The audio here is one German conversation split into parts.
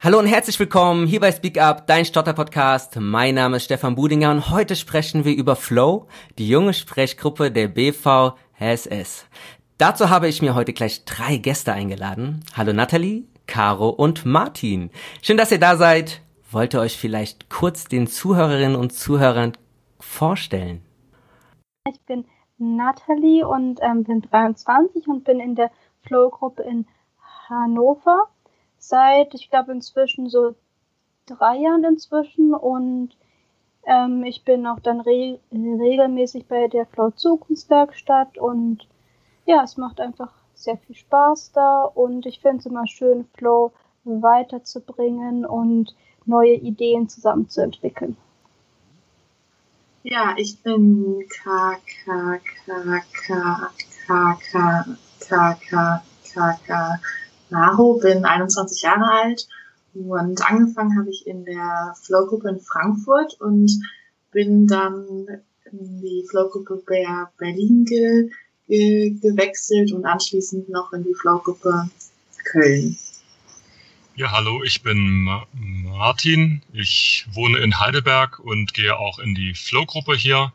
Hallo und herzlich willkommen hier bei Speak Up, dein Stotter-Podcast. Mein Name ist Stefan Budinger und heute sprechen wir über Flow, die junge Sprechgruppe der BVSS. Dazu habe ich mir heute gleich drei Gäste eingeladen. Hallo Nathalie, Caro und Martin. Schön, dass ihr da seid. Wollt ihr euch vielleicht kurz den Zuhörerinnen und Zuhörern vorstellen? Ich bin Nathalie und ähm, bin 23 und bin in der Flow-Gruppe in Hannover seit, ich glaube, inzwischen so drei Jahren inzwischen und ähm, ich bin auch dann re regelmäßig bei der Flow Zukunftswerkstatt und ja, es macht einfach sehr viel Spaß da und ich finde es immer schön, Flow weiterzubringen und neue Ideen zusammenzuentwickeln. Ja, ich bin K K K K K K K K K Naho, bin 21 Jahre alt und angefangen habe ich in der Flow-Gruppe in Frankfurt und bin dann in die Flow-Gruppe Berlin ge, ge, gewechselt und anschließend noch in die Flow-Gruppe Köln. Ja, hallo, ich bin Martin. Ich wohne in Heidelberg und gehe auch in die Flow-Gruppe hier.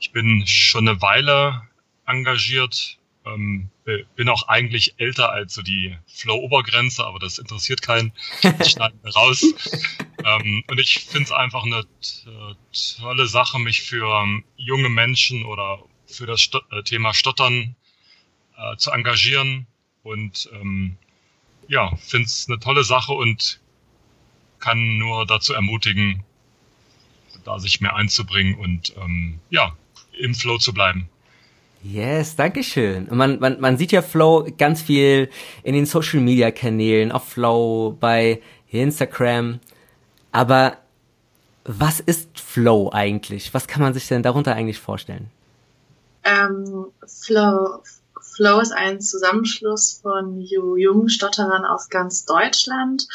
Ich bin schon eine Weile engagiert ähm, bin auch eigentlich älter als so die Flow-Obergrenze, aber das interessiert keinen. Ich schneide raus. ähm, und ich finde es einfach eine tolle Sache, mich für ähm, junge Menschen oder für das Sto äh, Thema Stottern äh, zu engagieren. Und ähm, ja, finde es eine tolle Sache und kann nur dazu ermutigen, da sich mehr einzubringen und ähm, ja, im Flow zu bleiben. Yes, danke schön. Und man, man, man sieht ja Flow ganz viel in den Social Media Kanälen, auf Flow, bei Instagram. Aber was ist Flow eigentlich? Was kann man sich denn darunter eigentlich vorstellen? Ähm, Flow, Flow ist ein Zusammenschluss von jungen Stotterern aus ganz Deutschland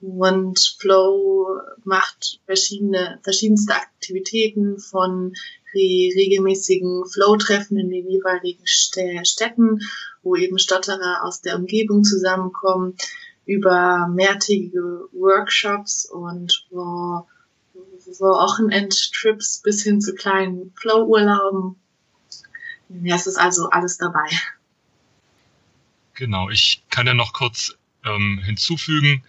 und Flow macht verschiedene, verschiedenste Aktivitäten von re regelmäßigen Flow-Treffen in den jeweiligen Städten, wo eben Stotterer aus der Umgebung zusammenkommen, über mehrtägige Workshops und wo Wochenendtrips bis hin zu kleinen Flow-Urlauben. Ja, es ist also alles dabei. Genau, ich kann ja noch kurz ähm, hinzufügen.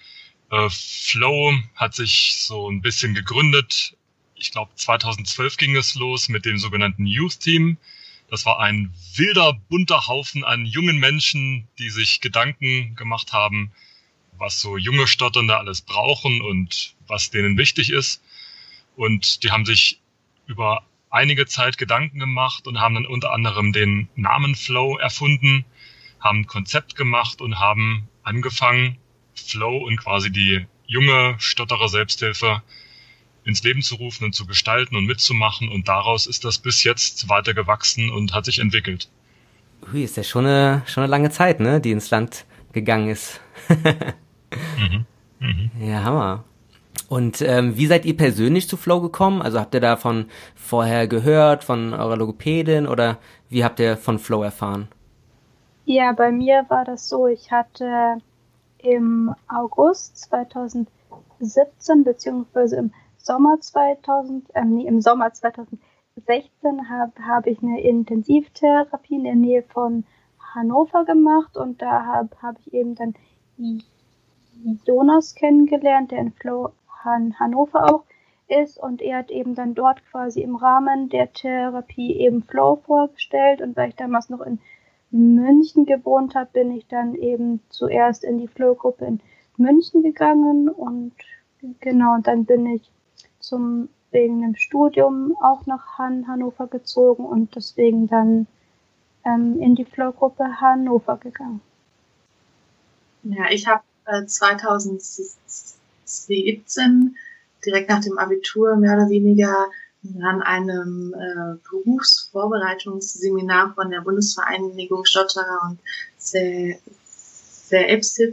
Äh, Flow hat sich so ein bisschen gegründet ich glaube 2012 ging es los mit dem sogenannten Youth Team. Das war ein wilder, bunter Haufen an jungen Menschen, die sich Gedanken gemacht haben, was so junge Stotternde alles brauchen und was denen wichtig ist. Und die haben sich über einige Zeit Gedanken gemacht und haben dann unter anderem den Namen Flow erfunden, haben ein Konzept gemacht und haben angefangen, Flow und quasi die junge Stotterer Selbsthilfe ins Leben zu rufen und zu gestalten und mitzumachen. Und daraus ist das bis jetzt weiter gewachsen und hat sich entwickelt. Ui, ist ja schon eine, schon eine lange Zeit, ne, die ins Land gegangen ist. mhm. Mhm. Ja, Hammer. Und ähm, wie seid ihr persönlich zu Flow gekommen? Also habt ihr davon vorher gehört, von eurer Logopädin oder wie habt ihr von Flow erfahren? Ja, bei mir war das so, ich hatte im August 2017 beziehungsweise im Sommer 2000, äh, nee, im Sommer 2016 habe hab ich eine Intensivtherapie in der Nähe von Hannover gemacht und da habe hab ich eben dann Jonas kennengelernt, der in Flow Han Hannover auch ist und er hat eben dann dort quasi im Rahmen der Therapie eben Flow vorgestellt und weil ich damals noch in München gewohnt habe, bin ich dann eben zuerst in die Flow-Gruppe in München gegangen und genau, und dann bin ich zum wegen dem Studium auch nach Han Hannover gezogen und deswegen dann ähm, in die Flow-Gruppe Hannover gegangen. Ja, ich habe äh, 2017 direkt nach dem Abitur mehr oder weniger an einem äh, Berufsvorbereitungsseminar von der Bundesvereinigung Stotterer und Selbsthilfe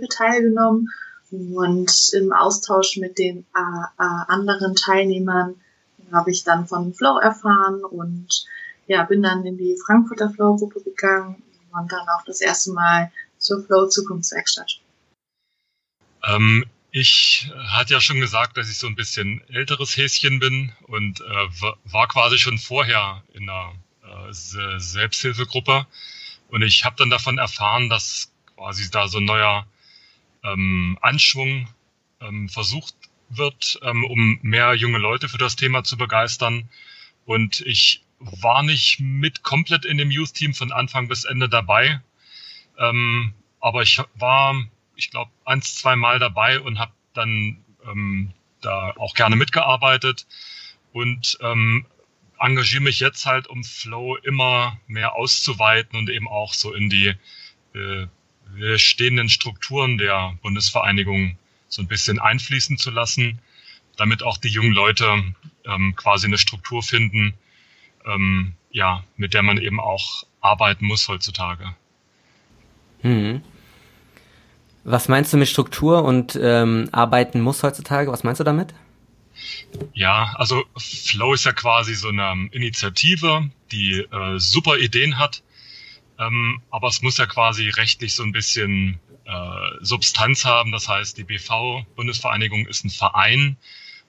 teilgenommen und im Austausch mit den äh, äh, anderen Teilnehmern habe ich dann von Flow erfahren und ja, bin dann in die Frankfurter Flow-Gruppe gegangen und dann auch das erste Mal zur Flow Zukunftswerkstatt. Ähm, Ich hatte ja schon gesagt, dass ich so ein bisschen älteres Häschen bin und äh, war quasi schon vorher in einer äh, Selbsthilfegruppe. Und ich habe dann davon erfahren, dass quasi da so ein neuer ähm, Anschwung ähm, versucht wird, ähm, um mehr junge Leute für das Thema zu begeistern. Und ich war nicht mit komplett in dem Youth-Team von Anfang bis Ende dabei. Ähm, aber ich war ich glaube, eins, zwei Mal dabei und habe dann ähm, da auch gerne mitgearbeitet und ähm, engagiere mich jetzt halt, um Flow immer mehr auszuweiten und eben auch so in die äh, stehenden Strukturen der Bundesvereinigung so ein bisschen einfließen zu lassen, damit auch die jungen Leute ähm, quasi eine Struktur finden, ähm, ja, mit der man eben auch arbeiten muss heutzutage. Hm. Was meinst du mit Struktur und ähm, arbeiten muss heutzutage? Was meinst du damit? Ja, also Flow ist ja quasi so eine Initiative, die äh, super Ideen hat, ähm, aber es muss ja quasi rechtlich so ein bisschen äh, Substanz haben. Das heißt, die BV Bundesvereinigung ist ein Verein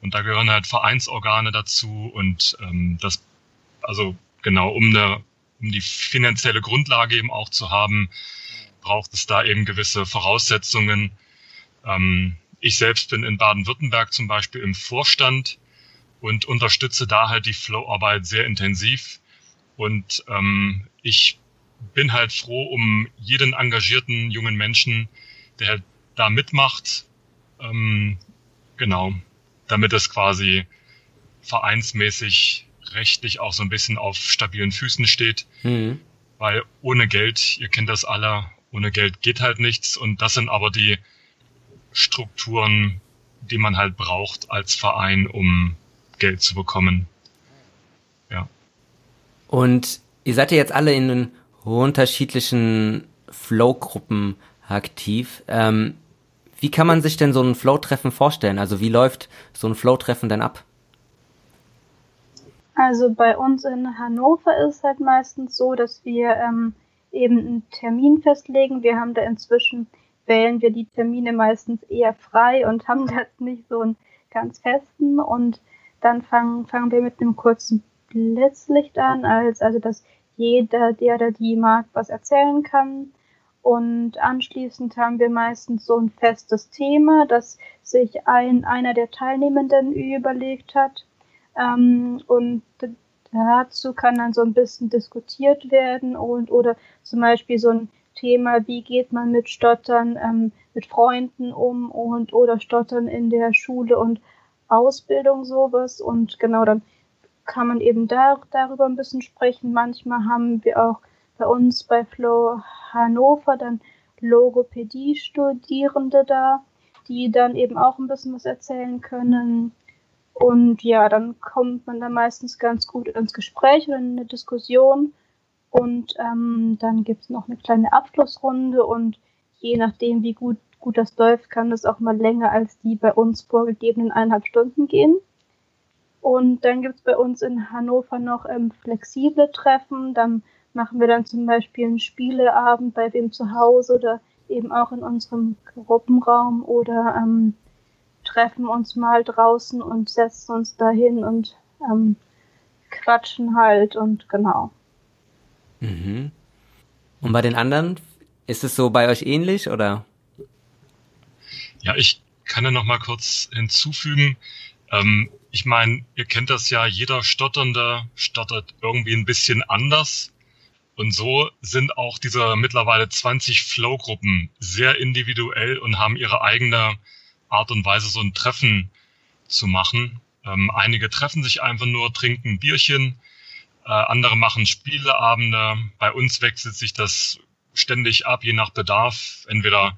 und da gehören halt Vereinsorgane dazu und ähm, das, also genau um eine, um die finanzielle Grundlage eben auch zu haben, braucht es da eben gewisse Voraussetzungen. Ähm, ich selbst bin in Baden-Württemberg zum Beispiel im Vorstand und unterstütze da halt die Flow-Arbeit sehr intensiv. Und ähm, ich bin halt froh um jeden engagierten jungen Menschen, der halt da mitmacht. Ähm, genau, damit es quasi vereinsmäßig rechtlich auch so ein bisschen auf stabilen Füßen steht. Mhm. Weil ohne Geld, ihr kennt das alle, ohne Geld geht halt nichts und das sind aber die Strukturen, die man halt braucht als Verein, um Geld zu bekommen. Ja. Und ihr seid ja jetzt alle in den unterschiedlichen Flow-Gruppen aktiv. Ähm, wie kann man sich denn so ein Flow-Treffen vorstellen? Also wie läuft so ein Flow-Treffen denn ab? Also bei uns in Hannover ist es halt meistens so, dass wir ähm, eben einen Termin festlegen. Wir haben da inzwischen, wählen wir die Termine meistens eher frei und haben da nicht so einen ganz festen. Und dann fangen, fangen wir mit einem kurzen Blitzlicht an, als, also dass jeder, der oder die mag, was erzählen kann. Und anschließend haben wir meistens so ein festes Thema, das sich ein, einer der Teilnehmenden überlegt hat. Ähm, und Dazu kann dann so ein bisschen diskutiert werden und oder zum Beispiel so ein Thema, wie geht man mit Stottern ähm, mit Freunden um und oder Stottern in der Schule und Ausbildung sowas und genau dann kann man eben da, darüber ein bisschen sprechen. Manchmal haben wir auch bei uns bei Flow Hannover dann Logopädie-Studierende da, die dann eben auch ein bisschen was erzählen können. Und ja, dann kommt man da meistens ganz gut ins Gespräch oder in eine Diskussion. Und ähm, dann gibt es noch eine kleine Abschlussrunde und je nachdem, wie gut, gut das läuft, kann das auch mal länger als die bei uns vorgegebenen eineinhalb Stunden gehen. Und dann gibt es bei uns in Hannover noch ähm, flexible Treffen. Dann machen wir dann zum Beispiel einen Spieleabend bei wem zu Hause oder eben auch in unserem Gruppenraum oder ähm, treffen uns mal draußen und setzen uns dahin und ähm, quatschen halt und genau. Mhm. Und bei den anderen, ist es so bei euch ähnlich oder? Ja, ich kann ja noch mal kurz hinzufügen. Ähm, ich meine, ihr kennt das ja, jeder Stotternde stottert irgendwie ein bisschen anders. Und so sind auch diese mittlerweile 20 Flow-Gruppen sehr individuell und haben ihre eigene Art und Weise so ein Treffen zu machen. Ähm, einige treffen sich einfach nur, trinken Bierchen, äh, andere machen Spieleabende. Bei uns wechselt sich das ständig ab, je nach Bedarf. Entweder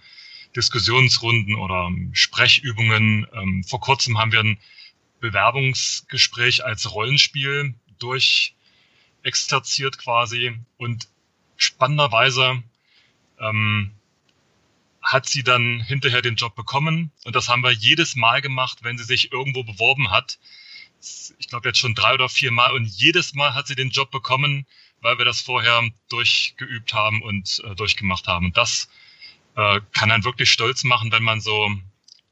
Diskussionsrunden oder Sprechübungen. Ähm, vor kurzem haben wir ein Bewerbungsgespräch als Rollenspiel durchexerziert quasi und spannenderweise ähm, hat sie dann hinterher den Job bekommen. Und das haben wir jedes Mal gemacht, wenn sie sich irgendwo beworben hat. Ich glaube jetzt schon drei oder vier Mal. Und jedes Mal hat sie den Job bekommen, weil wir das vorher durchgeübt haben und äh, durchgemacht haben. Und das äh, kann einen wirklich stolz machen, wenn man so,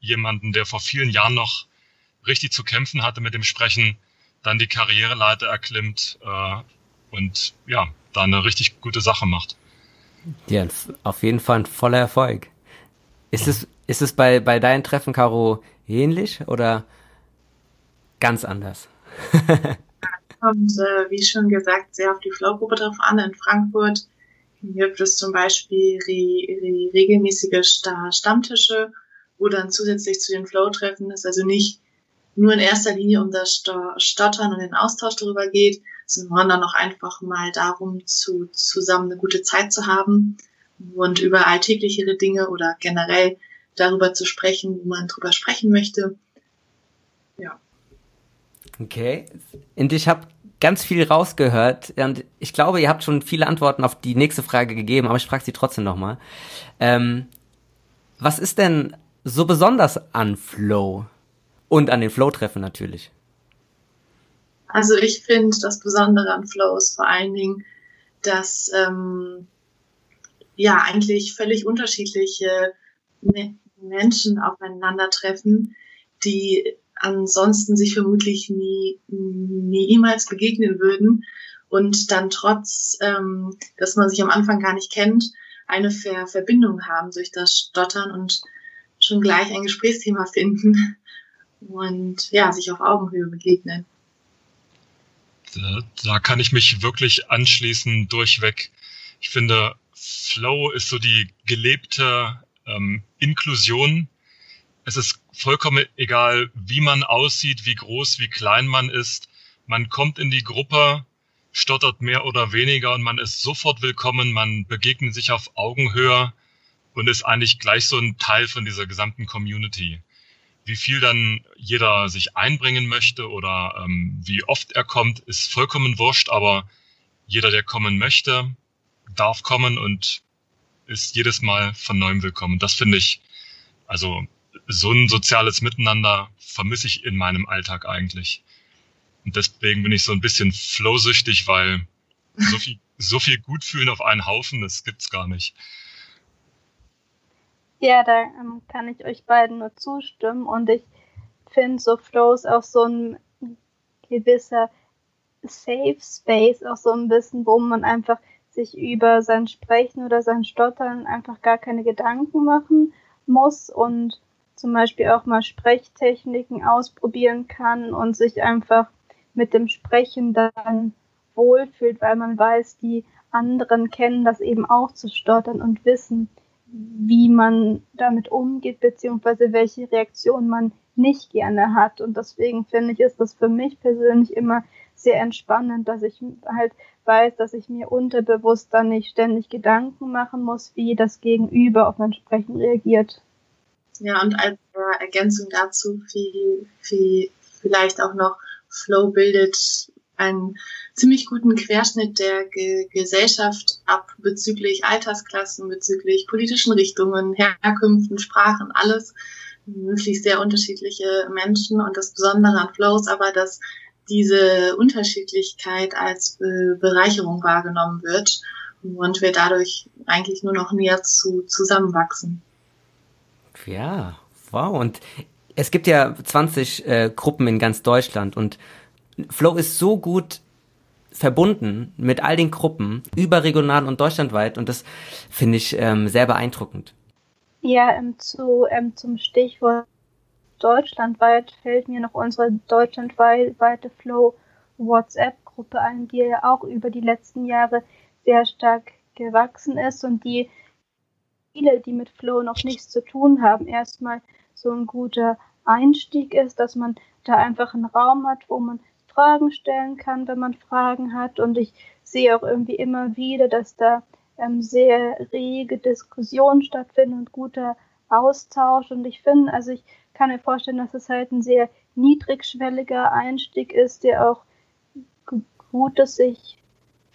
jemanden, der vor vielen Jahren noch richtig zu kämpfen hatte mit dem Sprechen, dann die Karriereleiter erklimmt äh, und ja, da eine richtig gute Sache macht. Ja, auf jeden Fall ein voller Erfolg. Ist es, ist es bei, bei deinen Treffen, Caro, ähnlich oder ganz anders? kommt, äh, wie schon gesagt, sehr auf die Flow-Gruppe drauf an. In Frankfurt gibt es zum Beispiel re, re, regelmäßige Stammtische, wo dann zusätzlich zu den Flow-Treffen es also nicht nur in erster Linie um das Stottern und den Austausch darüber geht, sondern auch einfach mal darum, zu, zusammen eine gute Zeit zu haben und über alltäglichere Dinge oder generell darüber zu sprechen, wo man drüber sprechen möchte. Ja. Okay. Und ich habe ganz viel rausgehört und ich glaube, ihr habt schon viele Antworten auf die nächste Frage gegeben, aber ich frage sie trotzdem nochmal. Ähm, was ist denn so besonders an Flow? Und an den Flow-Treffen natürlich. Also ich finde, das Besondere an Flow ist vor allen Dingen, dass ähm, ja eigentlich völlig unterschiedliche Menschen aufeinandertreffen, die ansonsten sich vermutlich nie, niemals begegnen würden und dann trotz, ähm, dass man sich am Anfang gar nicht kennt, eine Ver Verbindung haben durch das Stottern und schon gleich ein Gesprächsthema finden und ja, sich auf Augenhöhe begegnen. Da, da kann ich mich wirklich anschließen durchweg. Ich finde, Flow ist so die gelebte ähm, Inklusion es ist vollkommen egal, wie man aussieht, wie groß, wie klein man ist. Man kommt in die Gruppe, stottert mehr oder weniger und man ist sofort willkommen. Man begegnet sich auf Augenhöhe und ist eigentlich gleich so ein Teil von dieser gesamten Community. Wie viel dann jeder sich einbringen möchte oder ähm, wie oft er kommt, ist vollkommen wurscht, aber jeder, der kommen möchte, darf kommen und ist jedes Mal von neuem willkommen. Das finde ich, also so ein soziales Miteinander vermisse ich in meinem Alltag eigentlich. Und deswegen bin ich so ein bisschen flowsüchtig, weil so viel, so viel Gutfühlen auf einen Haufen, das gibt's gar nicht. Ja, da ähm, kann ich euch beiden nur zustimmen und ich finde so Flows auch so ein gewisser Safe Space, auch so ein bisschen, wo man einfach sich über sein Sprechen oder sein Stottern einfach gar keine Gedanken machen muss und zum Beispiel auch mal Sprechtechniken ausprobieren kann und sich einfach mit dem Sprechen dann wohlfühlt, weil man weiß, die anderen kennen das eben auch zu stottern und wissen, wie man damit umgeht, beziehungsweise welche Reaktion man nicht gerne hat. Und deswegen finde ich, ist das für mich persönlich immer sehr entspannend, dass ich halt weiß, dass ich mir unterbewusst dann nicht ständig Gedanken machen muss, wie das Gegenüber auf mein Sprechen reagiert. Ja, und als Ergänzung dazu viel, viel, vielleicht auch noch Flow bildet einen ziemlich guten Querschnitt der Ge Gesellschaft ab bezüglich Altersklassen, bezüglich politischen Richtungen, Herkünften, Sprachen, alles. Wirklich sehr unterschiedliche Menschen und das Besondere an Flow ist aber, dass diese Unterschiedlichkeit als Be Bereicherung wahrgenommen wird und wir dadurch eigentlich nur noch näher zu zusammenwachsen. Ja, wow. Und es gibt ja 20 äh, Gruppen in ganz Deutschland und Flow ist so gut verbunden mit all den Gruppen, überregional und deutschlandweit und das finde ich ähm, sehr beeindruckend. Ja, ähm, zu, ähm, zum Stichwort deutschlandweit fällt mir noch unsere deutschlandweite Flow WhatsApp-Gruppe ein, die ja auch über die letzten Jahre sehr stark gewachsen ist und die viele, die mit Flow noch nichts zu tun haben, erstmal so ein guter Einstieg ist, dass man da einfach einen Raum hat, wo man Fragen stellen kann, wenn man Fragen hat. Und ich sehe auch irgendwie immer wieder, dass da ähm, sehr rege Diskussionen stattfinden und guter Austausch. Und ich finde, also ich kann mir vorstellen, dass es halt ein sehr niedrigschwelliger Einstieg ist, der auch gut ist, sich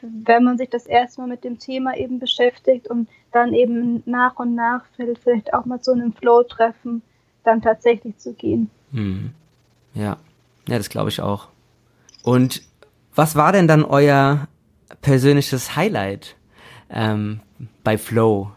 wenn man sich das erste Mal mit dem Thema eben beschäftigt und dann eben nach und nach vielleicht auch mal zu einem Flow-Treffen dann tatsächlich zu gehen. Hm. Ja, ja, das glaube ich auch. Und was war denn dann euer persönliches Highlight ähm, bei Flow?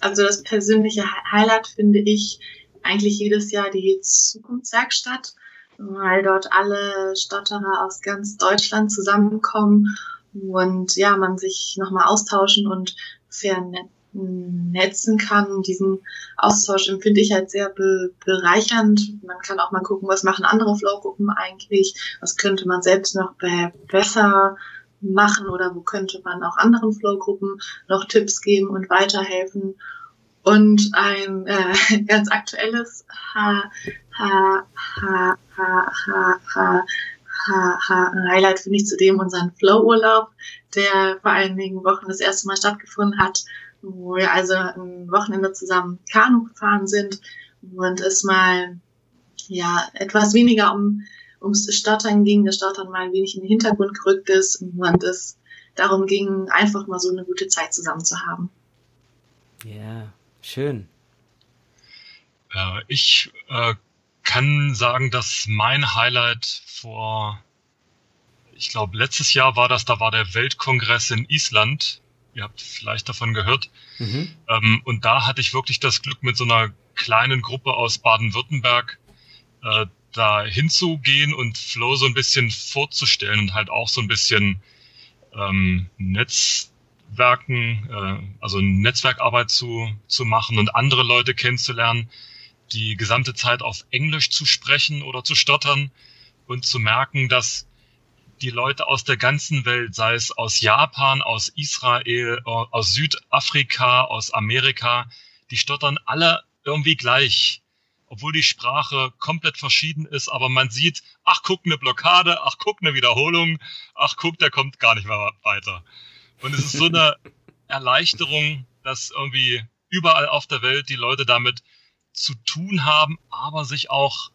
Also das persönliche Highlight finde ich eigentlich jedes Jahr die Zukunftswerkstatt, weil dort alle Stotterer aus ganz Deutschland zusammenkommen und ja, man sich nochmal austauschen und netzen kann. Diesen Austausch empfinde ich halt sehr be bereichernd. Man kann auch mal gucken, was machen andere Flow-Gruppen eigentlich, was könnte man selbst noch be besser machen oder wo könnte man auch anderen Flow-Gruppen noch Tipps geben und weiterhelfen. Und ein äh, ganz aktuelles Ha, Ha, Ha, Ha, Ha, Ha, Ha, Highlight finde ich zudem unseren Flow-Urlaub, der vor einigen Wochen das erste Mal stattgefunden hat, wo wir also ein Wochenende zusammen Kanu gefahren sind und es mal ja etwas weniger um ums Stottern ging, das Stottern mal ein wenig in den Hintergrund gerückt ist und es darum ging, einfach mal so eine gute Zeit zusammen zu haben. Ja, schön. Äh, ich äh, kann sagen, dass mein Highlight vor, ich glaube, letztes Jahr war das, da war der Weltkongress in Island. Ihr habt vielleicht davon gehört. Mhm. Ähm, und da hatte ich wirklich das Glück, mit so einer kleinen Gruppe aus Baden-Württemberg äh, da hinzugehen und Flow so ein bisschen vorzustellen und halt auch so ein bisschen ähm, Netzwerken, äh, also Netzwerkarbeit zu, zu machen und andere Leute kennenzulernen, die gesamte Zeit auf Englisch zu sprechen oder zu stottern und zu merken, dass die Leute aus der ganzen Welt, sei es aus Japan, aus Israel, aus Südafrika, aus Amerika, die stottern alle irgendwie gleich obwohl die Sprache komplett verschieden ist, aber man sieht, ach guck, eine Blockade, ach guck, eine Wiederholung, ach guck, der kommt gar nicht mehr weiter. Und es ist so eine Erleichterung, dass irgendwie überall auf der Welt die Leute damit zu tun haben, aber sich auch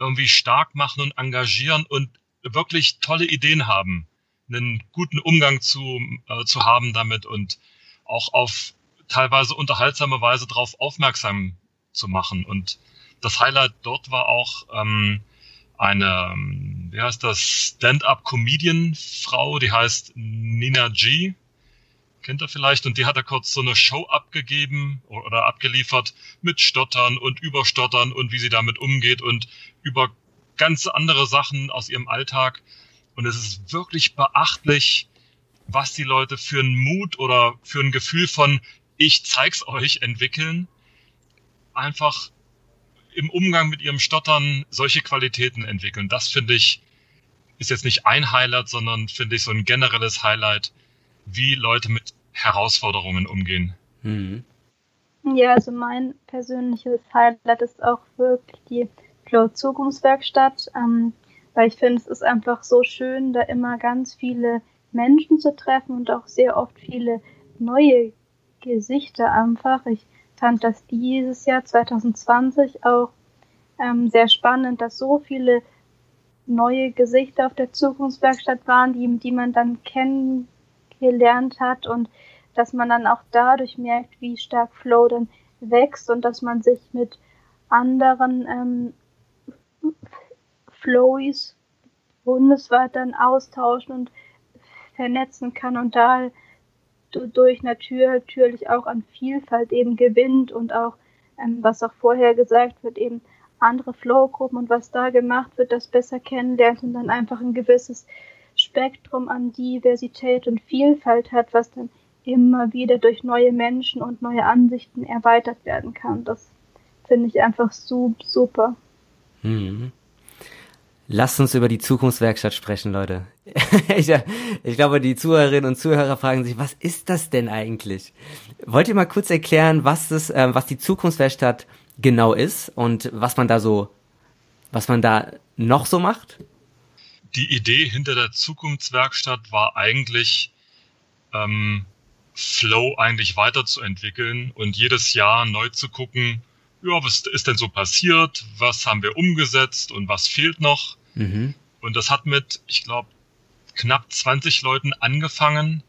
irgendwie stark machen und engagieren und wirklich tolle Ideen haben, einen guten Umgang zu, äh, zu haben damit und auch auf teilweise unterhaltsame Weise darauf aufmerksam zu machen. Und das Highlight dort war auch ähm, eine, ähm, wie heißt das, Stand-up-Comedian-Frau, die heißt Nina G. Kennt ihr vielleicht? Und die hat da kurz so eine Show abgegeben oder abgeliefert mit Stottern und Überstottern und wie sie damit umgeht und über ganz andere Sachen aus ihrem Alltag. Und es ist wirklich beachtlich, was die Leute für einen Mut oder für ein Gefühl von ich zeig's euch entwickeln einfach im Umgang mit ihrem Stottern solche Qualitäten entwickeln. Das finde ich, ist jetzt nicht ein Highlight, sondern finde ich so ein generelles Highlight, wie Leute mit Herausforderungen umgehen. Mhm. Ja, also mein persönliches Highlight ist auch wirklich die Flow Zukunftswerkstatt, ähm, weil ich finde, es ist einfach so schön, da immer ganz viele Menschen zu treffen und auch sehr oft viele neue Gesichter einfach. Ich fand das dieses Jahr 2020 auch ähm, sehr spannend, dass so viele neue Gesichter auf der Zukunftswerkstatt waren, die, die man dann kennengelernt hat und dass man dann auch dadurch merkt, wie stark Flow dann wächst und dass man sich mit anderen ähm, Flowies bundesweit dann austauschen und vernetzen kann und da durch natürlich auch an Vielfalt eben gewinnt und auch, ähm, was auch vorher gesagt wird, eben andere Flow-Gruppen und was da gemacht wird, das besser kennenlernt und dann einfach ein gewisses Spektrum an Diversität und Vielfalt hat, was dann immer wieder durch neue Menschen und neue Ansichten erweitert werden kann. Das finde ich einfach super. Mhm. Lasst uns über die Zukunftswerkstatt sprechen, Leute. ich, ich, glaube, die Zuhörerinnen und Zuhörer fragen sich, was ist das denn eigentlich? Wollt ihr mal kurz erklären, was das, äh, was die Zukunftswerkstatt genau ist und was man da so, was man da noch so macht? Die Idee hinter der Zukunftswerkstatt war eigentlich, ähm, Flow eigentlich weiterzuentwickeln und jedes Jahr neu zu gucken, ja, was ist denn so passiert, was haben wir umgesetzt und was fehlt noch. Mhm. Und das hat mit, ich glaube, knapp 20 Leuten angefangen.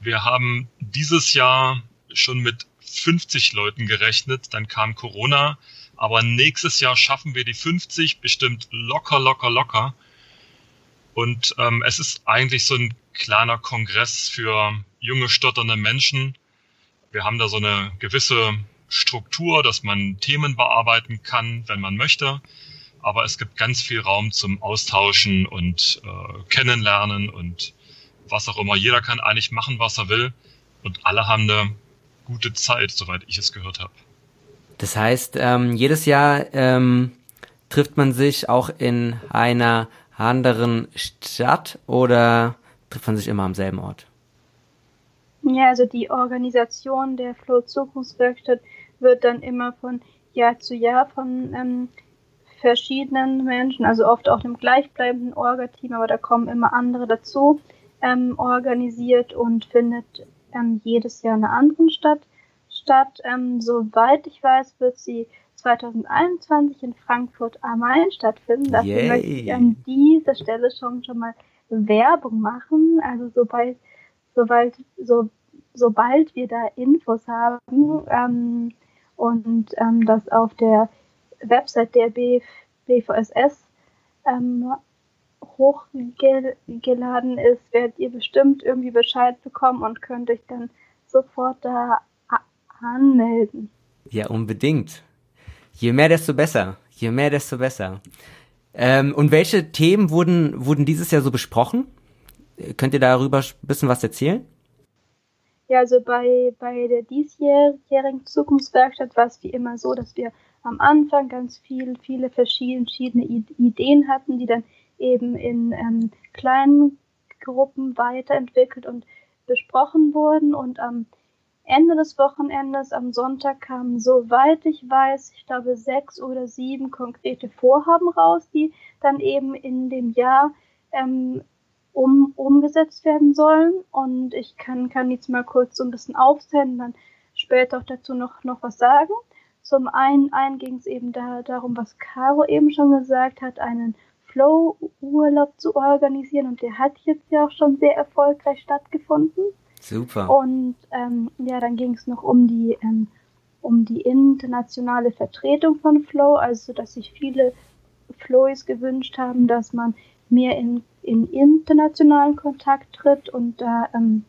Wir haben dieses Jahr schon mit 50 Leuten gerechnet, dann kam Corona, aber nächstes Jahr schaffen wir die 50 bestimmt locker, locker, locker. Und ähm, es ist eigentlich so ein kleiner Kongress für junge, stotternde Menschen. Wir haben da so eine gewisse Struktur, dass man Themen bearbeiten kann, wenn man möchte. Aber es gibt ganz viel Raum zum Austauschen und äh, Kennenlernen und was auch immer. Jeder kann eigentlich machen, was er will. Und alle haben eine gute Zeit, soweit ich es gehört habe. Das heißt, ähm, jedes Jahr ähm, trifft man sich auch in einer anderen Stadt oder trifft man sich immer am selben Ort? Ja, also die Organisation der Flow Zukunftswerkstatt wird dann immer von Jahr zu Jahr von ähm, verschiedenen Menschen, also oft auch dem gleichbleibenden Orga-Team, aber da kommen immer andere dazu, ähm, organisiert und findet ähm, jedes Jahr in einer anderen Stadt statt. Ähm, soweit ich weiß, wird sie 2021 in Frankfurt am Main stattfinden. Dafür Yay. möchte ich an dieser Stelle schon, schon mal Werbung machen. Also sobald, sobald, so, sobald wir da Infos haben ähm, und ähm, das auf der Website der BF, BVSS ähm, hochgeladen ist, werdet ihr bestimmt irgendwie Bescheid bekommen und könnt euch dann sofort da anmelden. Ja, unbedingt. Je mehr, desto besser. Je mehr, desto besser. Ähm, und welche Themen wurden, wurden dieses Jahr so besprochen? Könnt ihr darüber ein bisschen was erzählen? Ja, also bei, bei der diesjährigen Zukunftswerkstatt war es wie immer so, dass wir am Anfang ganz viel, viele verschiedene Ideen hatten, die dann eben in ähm, kleinen Gruppen weiterentwickelt und besprochen wurden. Und am Ende des Wochenendes, am Sonntag, kamen, soweit ich weiß, ich glaube, sechs oder sieben konkrete Vorhaben raus, die dann eben in dem Jahr ähm, um, umgesetzt werden sollen. Und ich kann, kann jetzt mal kurz so ein bisschen aufzählen, dann später auch dazu noch, noch was sagen. Zum einen, einen ging es eben da, darum, was Caro eben schon gesagt hat, einen Flow-Urlaub zu organisieren. Und der hat jetzt ja auch schon sehr erfolgreich stattgefunden. Super. Und ähm, ja, dann ging es noch um die ähm, um die internationale Vertretung von Flow, also dass sich viele Flows gewünscht haben, dass man mehr in, in internationalen Kontakt tritt und da ähm,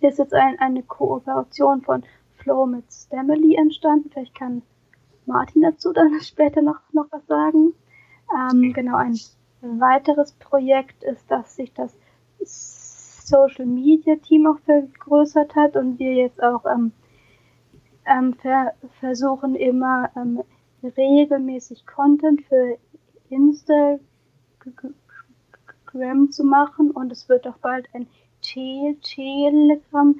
ist jetzt ein, eine Kooperation von Flow mit Stamily entstanden. Vielleicht kann Martin dazu dann später noch, noch was sagen. Ähm, genau, ein weiteres Projekt ist, dass sich das Social Media Team auch vergrößert hat und wir jetzt auch ähm, ähm, ver versuchen immer ähm, regelmäßig Content für Instagram zu machen und es wird auch bald ein Telegram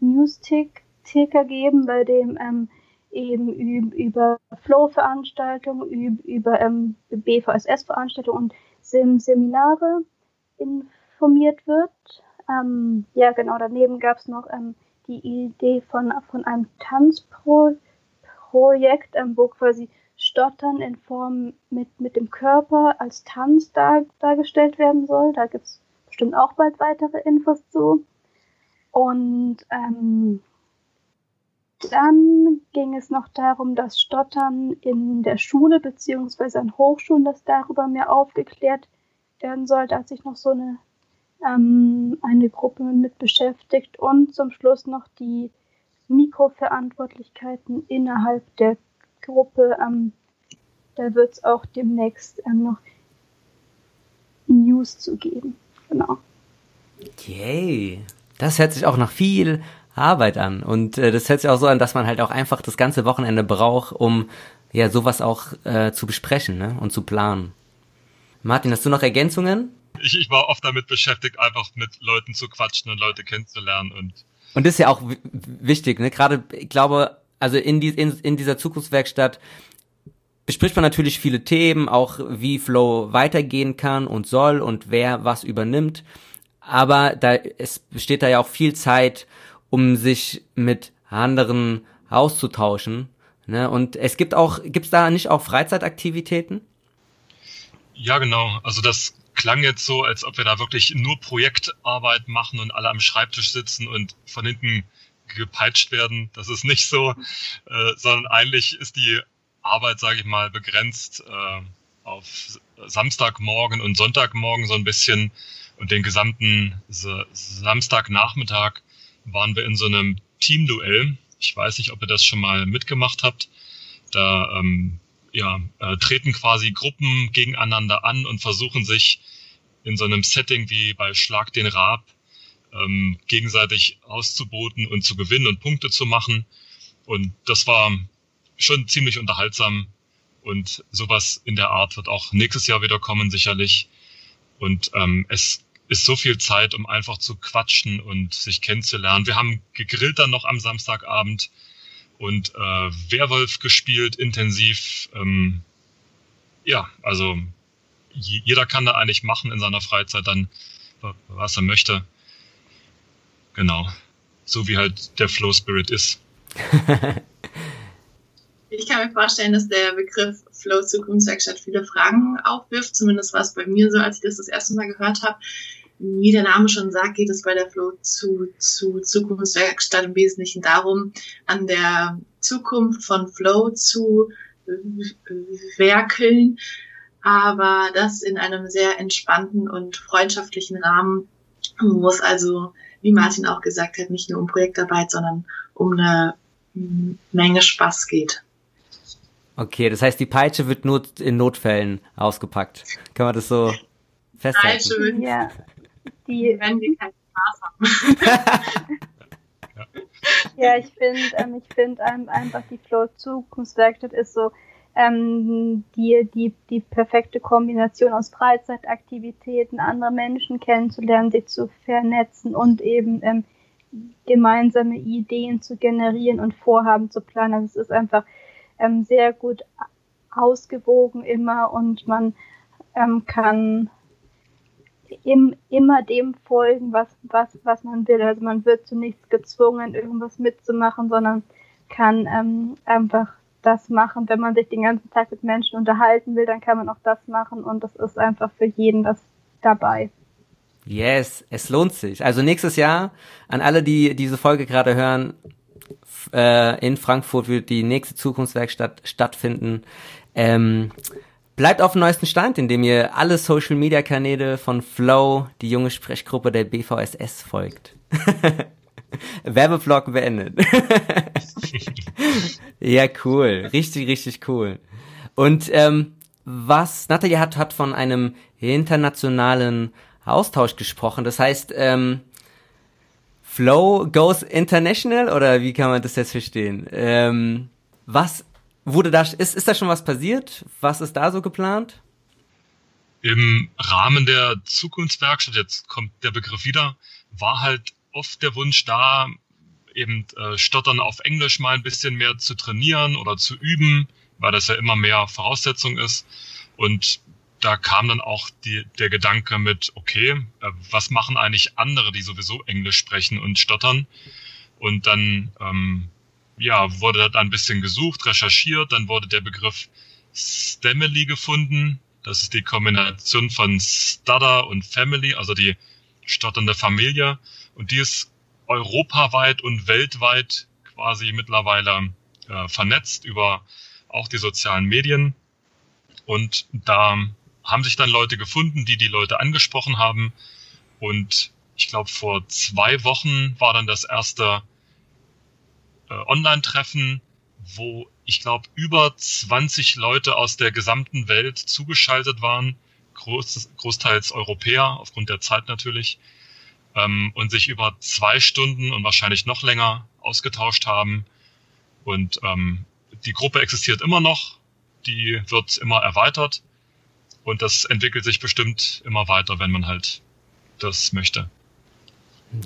News-Ticker geben, bei dem ähm, eben über Flow-Veranstaltungen, über ähm, BVSS-Veranstaltungen und Seminare in informiert wird. Ähm, ja, genau, daneben gab es noch ähm, die Idee von, von einem Tanzprojekt, ähm, wo quasi Stottern in Form mit, mit dem Körper als Tanz dar, dargestellt werden soll. Da gibt es bestimmt auch bald weitere Infos zu. Und ähm, dann ging es noch darum, dass Stottern in der Schule beziehungsweise an Hochschulen, dass darüber mehr aufgeklärt werden soll. Da hat sich noch so eine ähm, eine Gruppe mit beschäftigt und zum Schluss noch die Mikroverantwortlichkeiten innerhalb der Gruppe. Ähm, da wird es auch demnächst ähm, noch News zu geben. Genau. Yay. Das hört sich auch nach viel Arbeit an. Und äh, das hört sich auch so an, dass man halt auch einfach das ganze Wochenende braucht, um ja sowas auch äh, zu besprechen ne? und zu planen. Martin, hast du noch Ergänzungen? ich, ich war oft damit beschäftigt, einfach mit Leuten zu quatschen und Leute kennenzulernen und und das ist ja auch wichtig, ne? Gerade, ich glaube, also in, die, in, in dieser Zukunftswerkstatt bespricht man natürlich viele Themen, auch wie Flow weitergehen kann und soll und wer was übernimmt. Aber da es besteht da ja auch viel Zeit, um sich mit anderen auszutauschen. Ne? Und es gibt auch, gibt's da nicht auch Freizeitaktivitäten? Ja, genau. Also das klang jetzt so, als ob wir da wirklich nur Projektarbeit machen und alle am Schreibtisch sitzen und von hinten gepeitscht werden. Das ist nicht so, äh, sondern eigentlich ist die Arbeit, sage ich mal, begrenzt äh, auf Samstagmorgen und Sonntagmorgen so ein bisschen und den gesamten Samstagnachmittag waren wir in so einem Teamduell Ich weiß nicht, ob ihr das schon mal mitgemacht habt. Da ähm, ja, äh, treten quasi Gruppen gegeneinander an und versuchen sich in so einem Setting wie bei Schlag den Raab ähm, gegenseitig auszuboten und zu gewinnen und Punkte zu machen. Und das war schon ziemlich unterhaltsam. Und sowas in der Art wird auch nächstes Jahr wieder kommen, sicherlich. Und ähm, es ist so viel Zeit, um einfach zu quatschen und sich kennenzulernen. Wir haben gegrillt dann noch am Samstagabend und äh, Werwolf gespielt, intensiv. Ähm, ja, also jeder kann da eigentlich machen in seiner Freizeit dann, was er möchte. Genau. So wie halt der Flow Spirit ist. ich kann mir vorstellen, dass der Begriff Flow Zukunftswerkstatt viele Fragen aufwirft. Zumindest war es bei mir so, als ich das das erste Mal gehört habe. Wie der Name schon sagt, geht es bei der Flow zu, zu Zukunftswerkstatt im Wesentlichen darum, an der Zukunft von Flow zu werkeln, aber das in einem sehr entspannten und freundschaftlichen Rahmen, wo es also, wie Martin auch gesagt hat, nicht nur um Projektarbeit, sondern um eine Menge Spaß geht. Okay, das heißt, die Peitsche wird nur in Notfällen ausgepackt. Kann man das so festhalten? Peitsche, ja. Die, wenn wir keinen Spaß haben. ja, ich finde, ähm, ich finde ähm, einfach die Flow Zukunftswerkstatt ist so ähm, die, die, die perfekte Kombination aus Freizeitaktivitäten, andere Menschen kennenzulernen, sich zu vernetzen und eben ähm, gemeinsame Ideen zu generieren und Vorhaben zu planen. Also es ist einfach ähm, sehr gut ausgewogen immer und man ähm, kann im, immer dem folgen, was, was, was man will. Also man wird zu nichts gezwungen, irgendwas mitzumachen, sondern kann ähm, einfach das machen. Wenn man sich den ganzen Tag mit Menschen unterhalten will, dann kann man auch das machen und das ist einfach für jeden das dabei. Yes, es lohnt sich. Also nächstes Jahr an alle, die diese Folge gerade hören, äh, in Frankfurt wird die nächste Zukunftswerkstatt stattfinden. Ähm, bleibt auf dem neuesten Stand, indem ihr alle Social Media Kanäle von Flow, die junge Sprechgruppe der BVSS folgt. Werbevlog beendet. ja, cool. Richtig, richtig cool. Und ähm, was Natalie hat, hat von einem internationalen Austausch gesprochen. Das heißt, ähm, Flow goes international oder wie kann man das jetzt verstehen? Ähm, was wurde da, ist, ist da schon was passiert? Was ist da so geplant? Im Rahmen der Zukunftswerkstatt, jetzt kommt der Begriff wieder, war halt oft der Wunsch da, eben äh, Stottern auf Englisch mal ein bisschen mehr zu trainieren oder zu üben, weil das ja immer mehr Voraussetzung ist. Und da kam dann auch die, der Gedanke mit, okay, äh, was machen eigentlich andere, die sowieso Englisch sprechen und stottern? Und dann ähm, ja, wurde da ein bisschen gesucht, recherchiert, dann wurde der Begriff Stamily gefunden. Das ist die Kombination von Stutter und Family, also die stotternde Familie. Und die ist europaweit und weltweit quasi mittlerweile äh, vernetzt über auch die sozialen Medien. Und da haben sich dann Leute gefunden, die die Leute angesprochen haben. Und ich glaube, vor zwei Wochen war dann das erste äh, Online-Treffen, wo ich glaube, über 20 Leute aus der gesamten Welt zugeschaltet waren, groß, großteils Europäer, aufgrund der Zeit natürlich, ähm, und sich über zwei Stunden und wahrscheinlich noch länger ausgetauscht haben. Und ähm, die Gruppe existiert immer noch, die wird immer erweitert und das entwickelt sich bestimmt immer weiter, wenn man halt das möchte.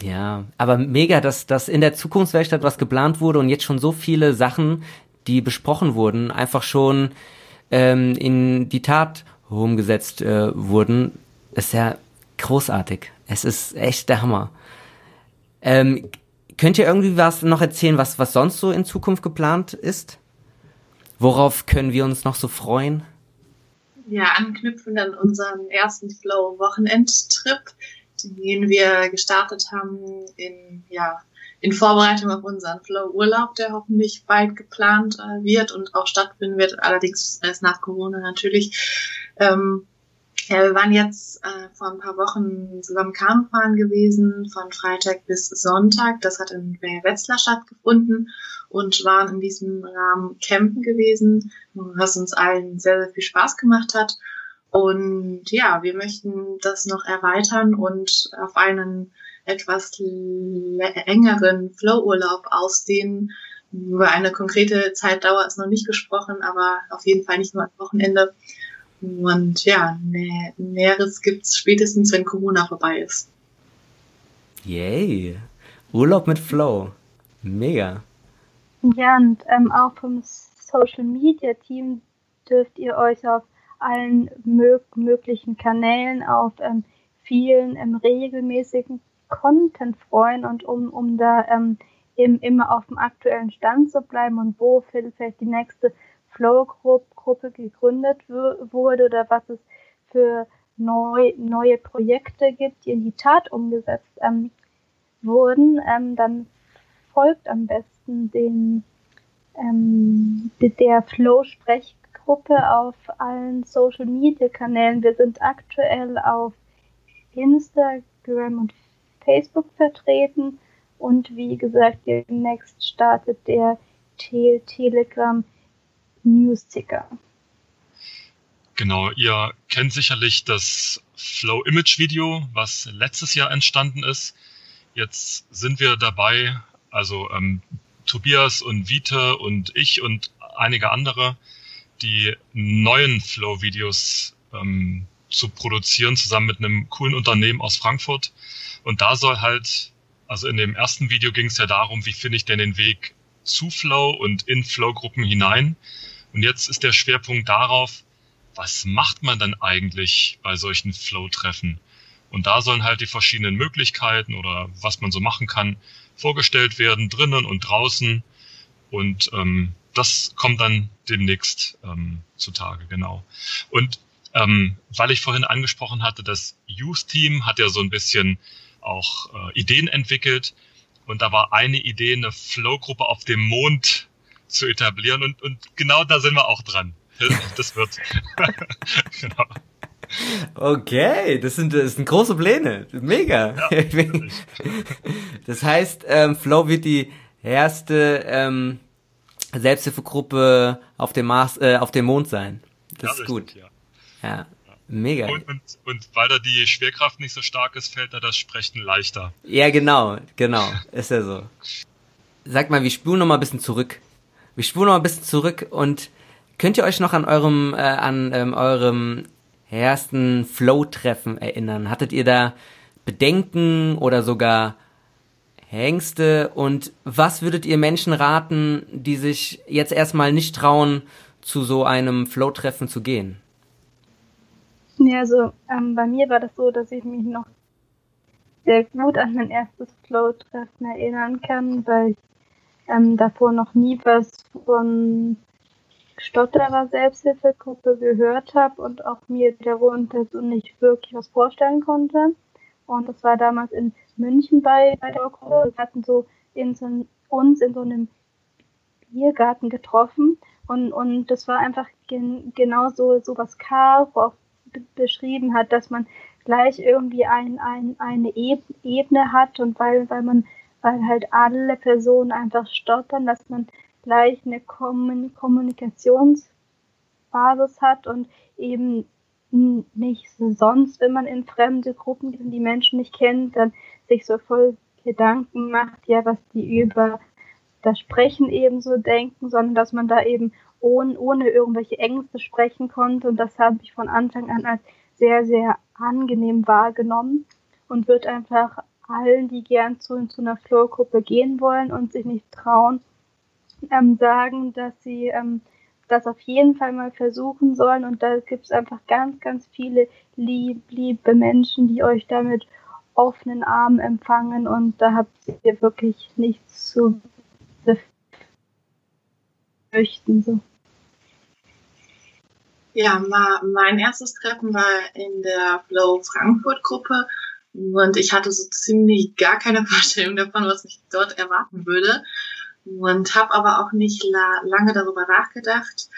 Ja, aber mega, dass, dass in der Zukunftswerkstatt was geplant wurde und jetzt schon so viele Sachen, die besprochen wurden, einfach schon ähm, in die Tat umgesetzt äh, wurden, ist ja großartig. Es ist echt der Hammer. Ähm, könnt ihr irgendwie was noch erzählen, was, was sonst so in Zukunft geplant ist? Worauf können wir uns noch so freuen? Ja, anknüpfen an unseren ersten Flow-Wochenendtrip, den wir gestartet haben in, ja, in Vorbereitung auf unseren Flow-Urlaub, der hoffentlich bald geplant äh, wird und auch stattfinden wird, allerdings erst nach Corona natürlich. Ähm, Ja, wir waren jetzt äh, vor ein paar Wochen zusammen Kanufahren gewesen, von Freitag bis Sonntag. Das hat in Wetzlar stattgefunden und waren in diesem Rahmen campen gewesen, was uns allen sehr, sehr viel Spaß gemacht hat. Und ja, wir möchten das noch erweitern und auf einen etwas engeren Flow-Urlaub ausdehnen. Über eine konkrete Zeitdauer ist noch nicht gesprochen, aber auf jeden Fall nicht nur am Wochenende. Und ja, Nä Näheres gibt's spätestens, wenn Corona vorbei ist. Yay! Urlaub mit Flow. Mega. Ja, und ähm, auch vom Social Media Team dürft ihr euch auf allen mög möglichen Kanälen auf ähm, vielen ähm, regelmäßigen Content freuen und um, um da ähm, eben immer auf dem aktuellen Stand zu bleiben und wo vielleicht die nächste Flow-Gruppe gegründet wurde oder was es für neu, neue Projekte gibt, die in die Tat umgesetzt ähm, wurden, ähm, dann folgt am besten den ähm, der Flow-Sprechgruppe auf allen Social-Media-Kanälen. Wir sind aktuell auf Instagram und Facebook vertreten und wie gesagt, demnächst startet der Te Telegram News-Ticker. Genau, ihr kennt sicherlich das Flow Image Video, was letztes Jahr entstanden ist. Jetzt sind wir dabei, also ähm, Tobias und Vita und ich und einige andere, die neuen Flow Videos ähm, zu produzieren, zusammen mit einem coolen Unternehmen aus Frankfurt. Und da soll halt, also in dem ersten Video ging es ja darum, wie finde ich denn den Weg zu Flow und in Flow-Gruppen hinein. Und jetzt ist der Schwerpunkt darauf, was macht man dann eigentlich bei solchen Flow-Treffen? Und da sollen halt die verschiedenen Möglichkeiten oder was man so machen kann vorgestellt werden, drinnen und draußen. Und ähm, das kommt dann demnächst ähm, zutage, genau. Und ähm, weil ich vorhin angesprochen hatte, das Youth-Team hat ja so ein bisschen auch äh, Ideen entwickelt. Und da war eine Idee, eine Flow-Gruppe auf dem Mond zu etablieren. Und, und genau da sind wir auch dran. Das wird. genau. Okay, das sind, das sind große Pläne. Mega. Ja, das heißt, ähm, Flow wird die erste ähm, Selbsthilfegruppe auf dem Mars, äh, auf dem Mond sein. Das ja, ist gut. Ja. ja. Mega. Und, und, und weil da die Schwerkraft nicht so stark ist, fällt da das Sprechen leichter. Ja, genau, genau. Ist ja so. Sag mal, wir spulen noch mal ein bisschen zurück. Wir spulen noch ein bisschen zurück und könnt ihr euch noch an eurem, äh, an ähm, eurem ersten Flow-Treffen erinnern? Hattet ihr da Bedenken oder sogar Ängste? Und was würdet ihr Menschen raten, die sich jetzt erstmal nicht trauen, zu so einem Flow-Treffen zu gehen? Ja, also ähm, bei mir war das so, dass ich mich noch sehr gut an mein erstes Flow-Treffen erinnern kann, weil ich ähm, davor noch nie was von Stotterer Selbsthilfegruppe gehört habe und auch mir darunter so nicht wirklich was vorstellen konnte. Und das war damals in München bei, bei der Gruppe. Wir hatten so, in so uns in so einem Biergarten getroffen und, und das war einfach gen, genau so, so was Karl auch beschrieben hat, dass man gleich irgendwie ein, ein, eine Ebene hat und weil, weil man weil halt alle Personen einfach stottern, dass man gleich eine Kommunikationsbasis hat und eben nicht sonst, wenn man in fremde Gruppen geht und die Menschen nicht kennt, dann sich so voll Gedanken macht, ja, was die über das Sprechen eben so denken, sondern dass man da eben ohne, ohne irgendwelche Ängste sprechen konnte. Und das habe ich von Anfang an als sehr, sehr angenehm wahrgenommen und wird einfach allen, die gern zu, zu einer Flow-Gruppe gehen wollen und sich nicht trauen, ähm, sagen, dass sie ähm, das auf jeden Fall mal versuchen sollen. Und da gibt es einfach ganz, ganz viele lieb, liebe Menschen, die euch damit offenen Armen empfangen und da habt ihr wirklich nichts zu befürchten. So. Ja, mein erstes Treffen war in der Flow Frankfurt Gruppe und ich hatte so ziemlich gar keine Vorstellung davon, was mich dort erwarten würde. Und habe aber auch nicht la lange darüber nachgedacht,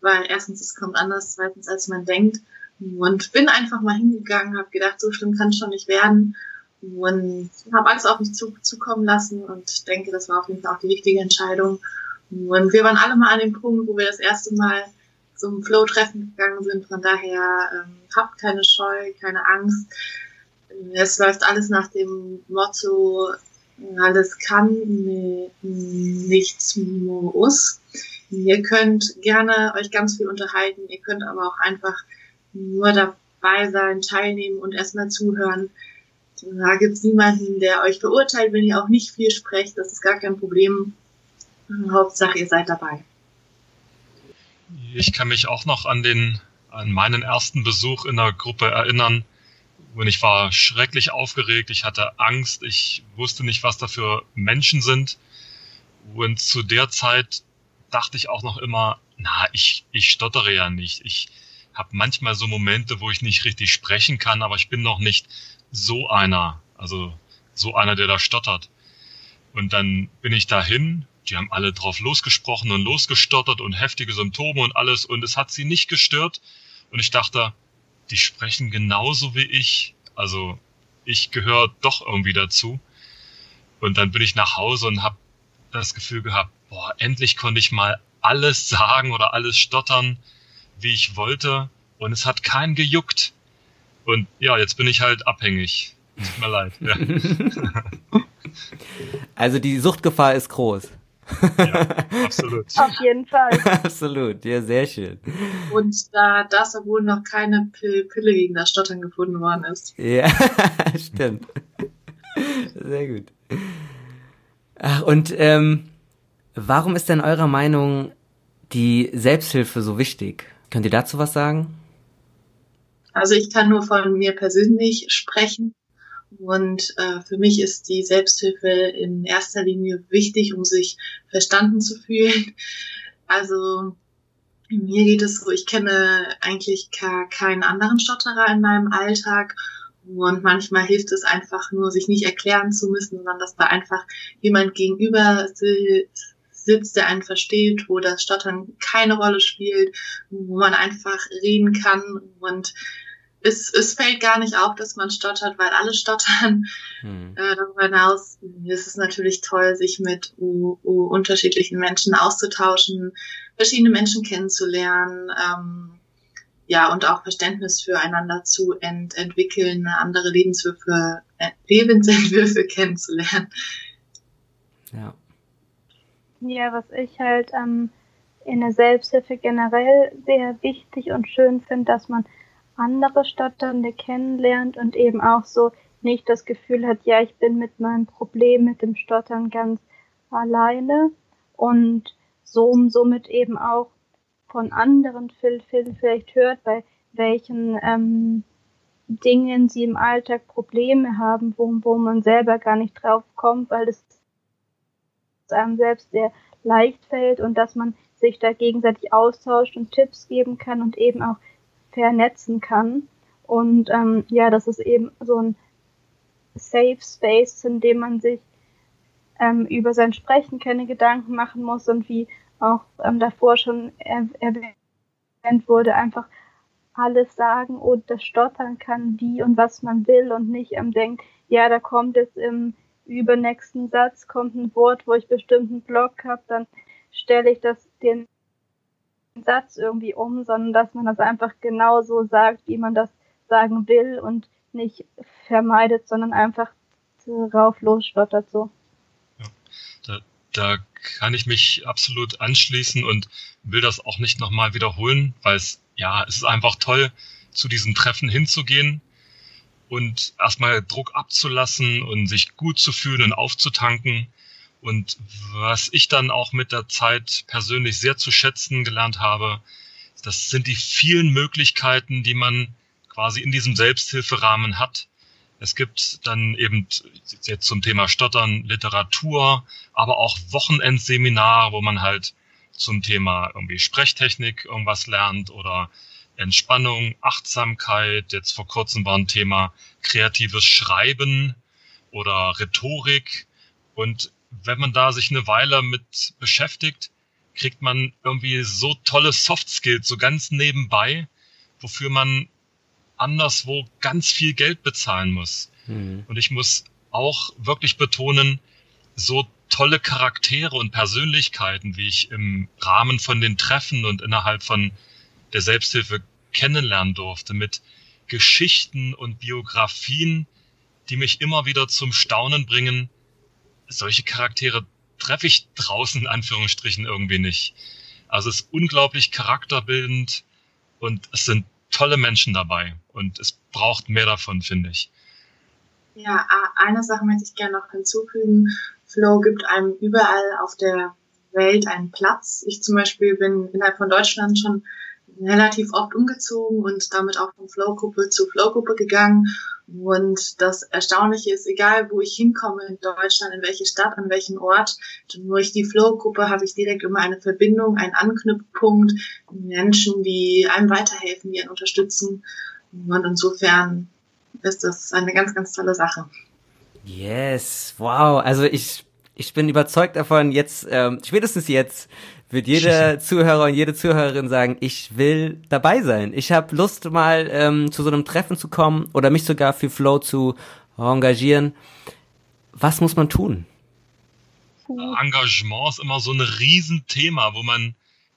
weil erstens, es kommt anders, zweitens, als man denkt. und bin einfach mal hingegangen, habe gedacht, so schlimm kann es schon nicht werden und habe alles auf mich zu, zukommen lassen und denke, das war auf jeden Fall auch die richtige Entscheidung. Und wir waren alle mal an dem Punkt, wo wir das erste Mal zum Flow-Treffen gegangen sind. Von daher ähm, habt keine Scheu, keine Angst. Es läuft alles nach dem Motto, alles kann, nichts muss. Ihr könnt gerne euch ganz viel unterhalten. Ihr könnt aber auch einfach nur dabei sein, teilnehmen und erstmal zuhören. Da gibt's niemanden, der euch verurteilt, wenn ihr auch nicht viel sprecht. Das ist gar kein Problem. Hauptsache, ihr seid dabei. Ich kann mich auch noch an den, an meinen ersten Besuch in der Gruppe erinnern. Und ich war schrecklich aufgeregt. Ich hatte Angst. Ich wusste nicht, was da für Menschen sind. Und zu der Zeit dachte ich auch noch immer, na, ich, ich stottere ja nicht. Ich habe manchmal so Momente, wo ich nicht richtig sprechen kann, aber ich bin noch nicht so einer, also so einer, der da stottert. Und dann bin ich dahin, die haben alle drauf losgesprochen und losgestottert und heftige Symptome und alles und es hat sie nicht gestört. Und ich dachte, die sprechen genauso wie ich. Also ich gehöre doch irgendwie dazu. Und dann bin ich nach Hause und habe das Gefühl gehabt, boah, endlich konnte ich mal alles sagen oder alles stottern, wie ich wollte. Und es hat keinen gejuckt. Und ja, jetzt bin ich halt abhängig. Tut mir leid. Ja. Also die Suchtgefahr ist groß. Ja, absolut. Auf jeden Fall. absolut, ja, sehr schön. Und da das, obwohl noch keine Pille gegen das Stottern gefunden worden ist. Ja, stimmt. Sehr gut. Ach, und ähm, warum ist denn eurer Meinung die Selbsthilfe so wichtig? Könnt ihr dazu was sagen? Also ich kann nur von mir persönlich sprechen. Und äh, für mich ist die Selbsthilfe in erster Linie wichtig, um sich verstanden zu fühlen. Also mir geht es so, ich kenne eigentlich keinen anderen Stotterer in meinem Alltag. Und manchmal hilft es einfach nur, sich nicht erklären zu müssen, sondern dass da einfach jemand gegenüber sitzt, der einen versteht, wo das Stottern keine Rolle spielt, wo man einfach reden kann und es, es fällt gar nicht auf, dass man stottert, weil alle stottern. Hm. Äh, darüber hinaus ist es natürlich toll, sich mit uh, uh, unterschiedlichen Menschen auszutauschen, verschiedene Menschen kennenzulernen, ähm, ja, und auch Verständnis füreinander zu ent entwickeln, andere Lebenswürfe, äh, Lebensentwürfe kennenzulernen. Ja. Ja, was ich halt ähm, in der Selbsthilfe generell sehr wichtig und schön finde, dass man andere Stotternde kennenlernt und eben auch so nicht das Gefühl hat, ja, ich bin mit meinem Problem mit dem Stottern ganz alleine. Und so somit eben auch von anderen viel, viel vielleicht hört, bei welchen ähm, Dingen sie im Alltag Probleme haben, wo, wo man selber gar nicht drauf kommt, weil es einem selbst sehr leicht fällt und dass man sich da gegenseitig austauscht und Tipps geben kann und eben auch vernetzen kann. Und ähm, ja, das ist eben so ein Safe Space, in dem man sich ähm, über sein Sprechen keine Gedanken machen muss und wie auch ähm, davor schon er erwähnt wurde, einfach alles sagen oder stottern kann, wie und was man will und nicht ähm, denkt, ja, da kommt jetzt im übernächsten Satz kommt ein Wort, wo ich bestimmten Block habe, dann stelle ich das den Satz irgendwie um, sondern dass man das einfach genau so sagt, wie man das sagen will und nicht vermeidet, sondern einfach drauf losstottert so. Ja, da, da kann ich mich absolut anschließen und will das auch nicht nochmal wiederholen, weil es, ja, es ist einfach toll, zu diesen Treffen hinzugehen und erstmal Druck abzulassen und sich gut zu fühlen und aufzutanken und was ich dann auch mit der Zeit persönlich sehr zu schätzen gelernt habe, das sind die vielen Möglichkeiten, die man quasi in diesem Selbsthilferahmen hat. Es gibt dann eben jetzt zum Thema Stottern Literatur, aber auch Wochenendseminare, wo man halt zum Thema irgendwie Sprechtechnik irgendwas lernt oder Entspannung, Achtsamkeit. Jetzt vor kurzem war ein Thema kreatives Schreiben oder Rhetorik. Und wenn man da sich eine Weile mit beschäftigt, kriegt man irgendwie so tolle Soft Skills, so ganz nebenbei, wofür man anderswo ganz viel Geld bezahlen muss. Mhm. Und ich muss auch wirklich betonen, so tolle Charaktere und Persönlichkeiten, wie ich im Rahmen von den Treffen und innerhalb von der Selbsthilfe kennenlernen durfte, mit Geschichten und Biografien, die mich immer wieder zum Staunen bringen. Solche Charaktere treffe ich draußen in Anführungsstrichen irgendwie nicht. Also es ist unglaublich charakterbildend und es sind tolle Menschen dabei und es braucht mehr davon, finde ich. Ja, eine Sache möchte ich gerne noch hinzufügen. Flow gibt einem überall auf der Welt einen Platz. Ich zum Beispiel bin innerhalb von Deutschland schon relativ oft umgezogen und damit auch von Flow-Gruppe zu Flow-Gruppe gegangen. Und das Erstaunliche ist, egal wo ich hinkomme in Deutschland, in welche Stadt, an welchen Ort, durch die Flow-Gruppe habe ich direkt immer eine Verbindung, einen Anknüpfpunkt, Menschen, die einem weiterhelfen, die einen unterstützen. Und insofern ist das eine ganz, ganz tolle Sache. Yes, wow. Also ich, ich bin überzeugt davon, jetzt, ähm, spätestens jetzt, wird jeder Zuhörer und jede Zuhörerin sagen, ich will dabei sein. Ich habe Lust, mal ähm, zu so einem Treffen zu kommen oder mich sogar für Flow zu engagieren. Was muss man tun? Engagement ist immer so ein Riesenthema, wo man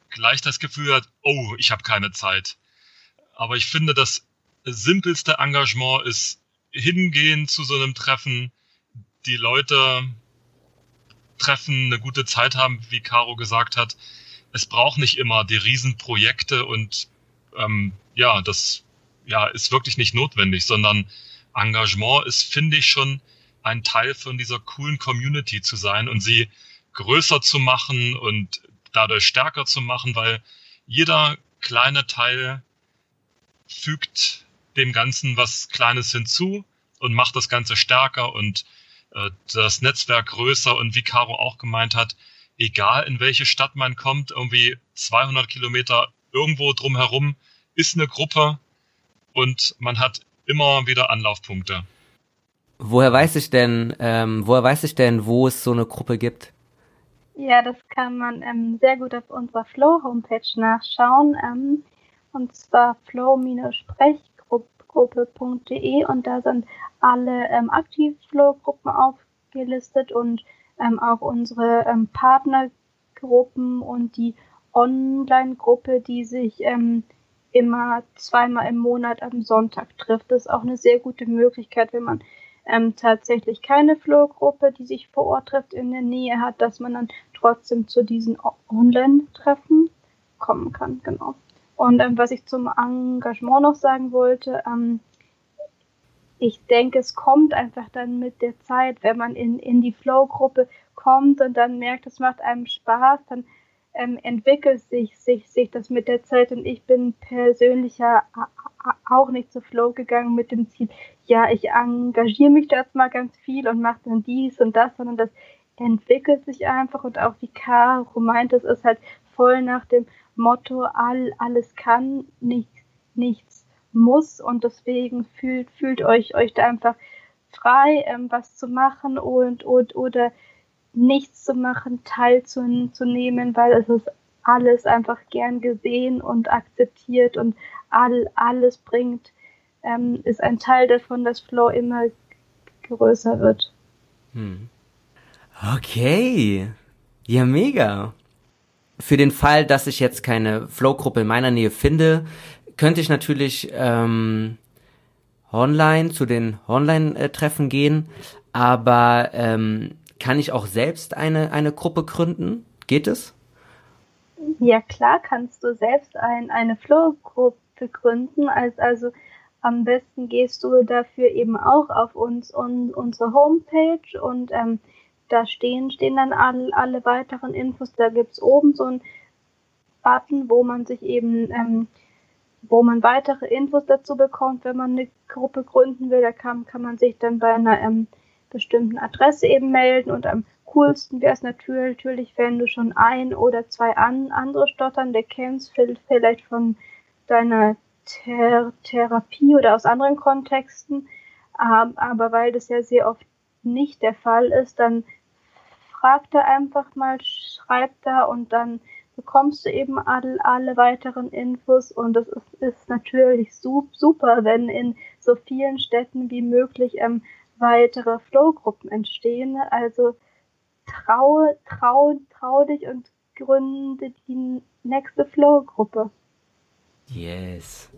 gleich das Gefühl hat, oh, ich habe keine Zeit. Aber ich finde, das simpelste Engagement ist hingehen zu so einem Treffen, die Leute treffen, eine gute Zeit haben, wie Caro gesagt hat. Es braucht nicht immer die Riesenprojekte und ähm, ja, das ja, ist wirklich nicht notwendig, sondern Engagement ist, finde ich, schon ein Teil von dieser coolen Community zu sein und sie größer zu machen und dadurch stärker zu machen, weil jeder kleine Teil fügt dem Ganzen was Kleines hinzu und macht das Ganze stärker und das Netzwerk größer und wie Caro auch gemeint hat, egal in welche Stadt man kommt, irgendwie 200 Kilometer irgendwo drumherum ist eine Gruppe und man hat immer wieder Anlaufpunkte. Woher weiß ich denn, ähm, woher weiß ich denn, wo es so eine Gruppe gibt? Ja, das kann man ähm, sehr gut auf unserer Flow-Homepage nachschauen. Ähm, und zwar flow-sprechgruppe.de und da sind alle ähm, Aktiv-Flow-Gruppen aufgelistet und ähm, auch unsere ähm, Partnergruppen und die Online-Gruppe, die sich ähm, immer zweimal im Monat am Sonntag trifft. Das ist auch eine sehr gute Möglichkeit, wenn man ähm, tatsächlich keine Flow-Gruppe, die sich vor Ort trifft, in der Nähe hat, dass man dann trotzdem zu diesen Online-Treffen kommen kann. Genau. Und ähm, was ich zum Engagement noch sagen wollte, ähm, ich denke, es kommt einfach dann mit der Zeit, wenn man in, in die Flow-Gruppe kommt und dann merkt, es macht einem Spaß, dann ähm, entwickelt sich, sich, sich das mit der Zeit. Und ich bin persönlich ja auch nicht zu Flow gegangen mit dem Ziel, ja, ich engagiere mich da jetzt mal ganz viel und mache dann dies und das, sondern das entwickelt sich einfach. Und auch wie Caro meint, es ist halt voll nach dem Motto, all, alles kann, nichts, nichts muss und deswegen fühlt, fühlt euch, euch da einfach frei, ähm, was zu machen und, und oder nichts zu machen, teilzunehmen, weil es ist alles einfach gern gesehen und akzeptiert und all, alles bringt, ähm, ist ein Teil davon, dass Flow immer größer wird. Hm. Okay. Ja, mega. Für den Fall, dass ich jetzt keine Flow-Gruppe in meiner Nähe finde, könnte ich natürlich ähm, online zu den Online-Treffen gehen, aber ähm, kann ich auch selbst eine, eine Gruppe gründen? Geht es? Ja, klar kannst du selbst ein, eine Flow-Gruppe gründen. Also, also am besten gehst du dafür eben auch auf uns und unsere Homepage und ähm, da stehen, stehen dann alle, alle weiteren Infos. Da gibt es oben so einen Button, wo man sich eben ähm, wo man weitere Infos dazu bekommt, wenn man eine Gruppe gründen will. Da kann, kann man sich dann bei einer ähm, bestimmten Adresse eben melden und am coolsten wäre es natürlich, wenn du schon ein oder zwei an, andere Stotternde kennst, vielleicht von deiner Ther Therapie oder aus anderen Kontexten. Ähm, aber weil das ja sehr oft nicht der Fall ist, dann fragt er einfach mal, schreibt da und dann bekommst du eben alle, alle weiteren Infos und es ist, ist natürlich super, wenn in so vielen Städten wie möglich ähm, weitere Flow-Gruppen entstehen. Also traue, trau, trau dich und gründe die nächste Flow-Gruppe. Yes.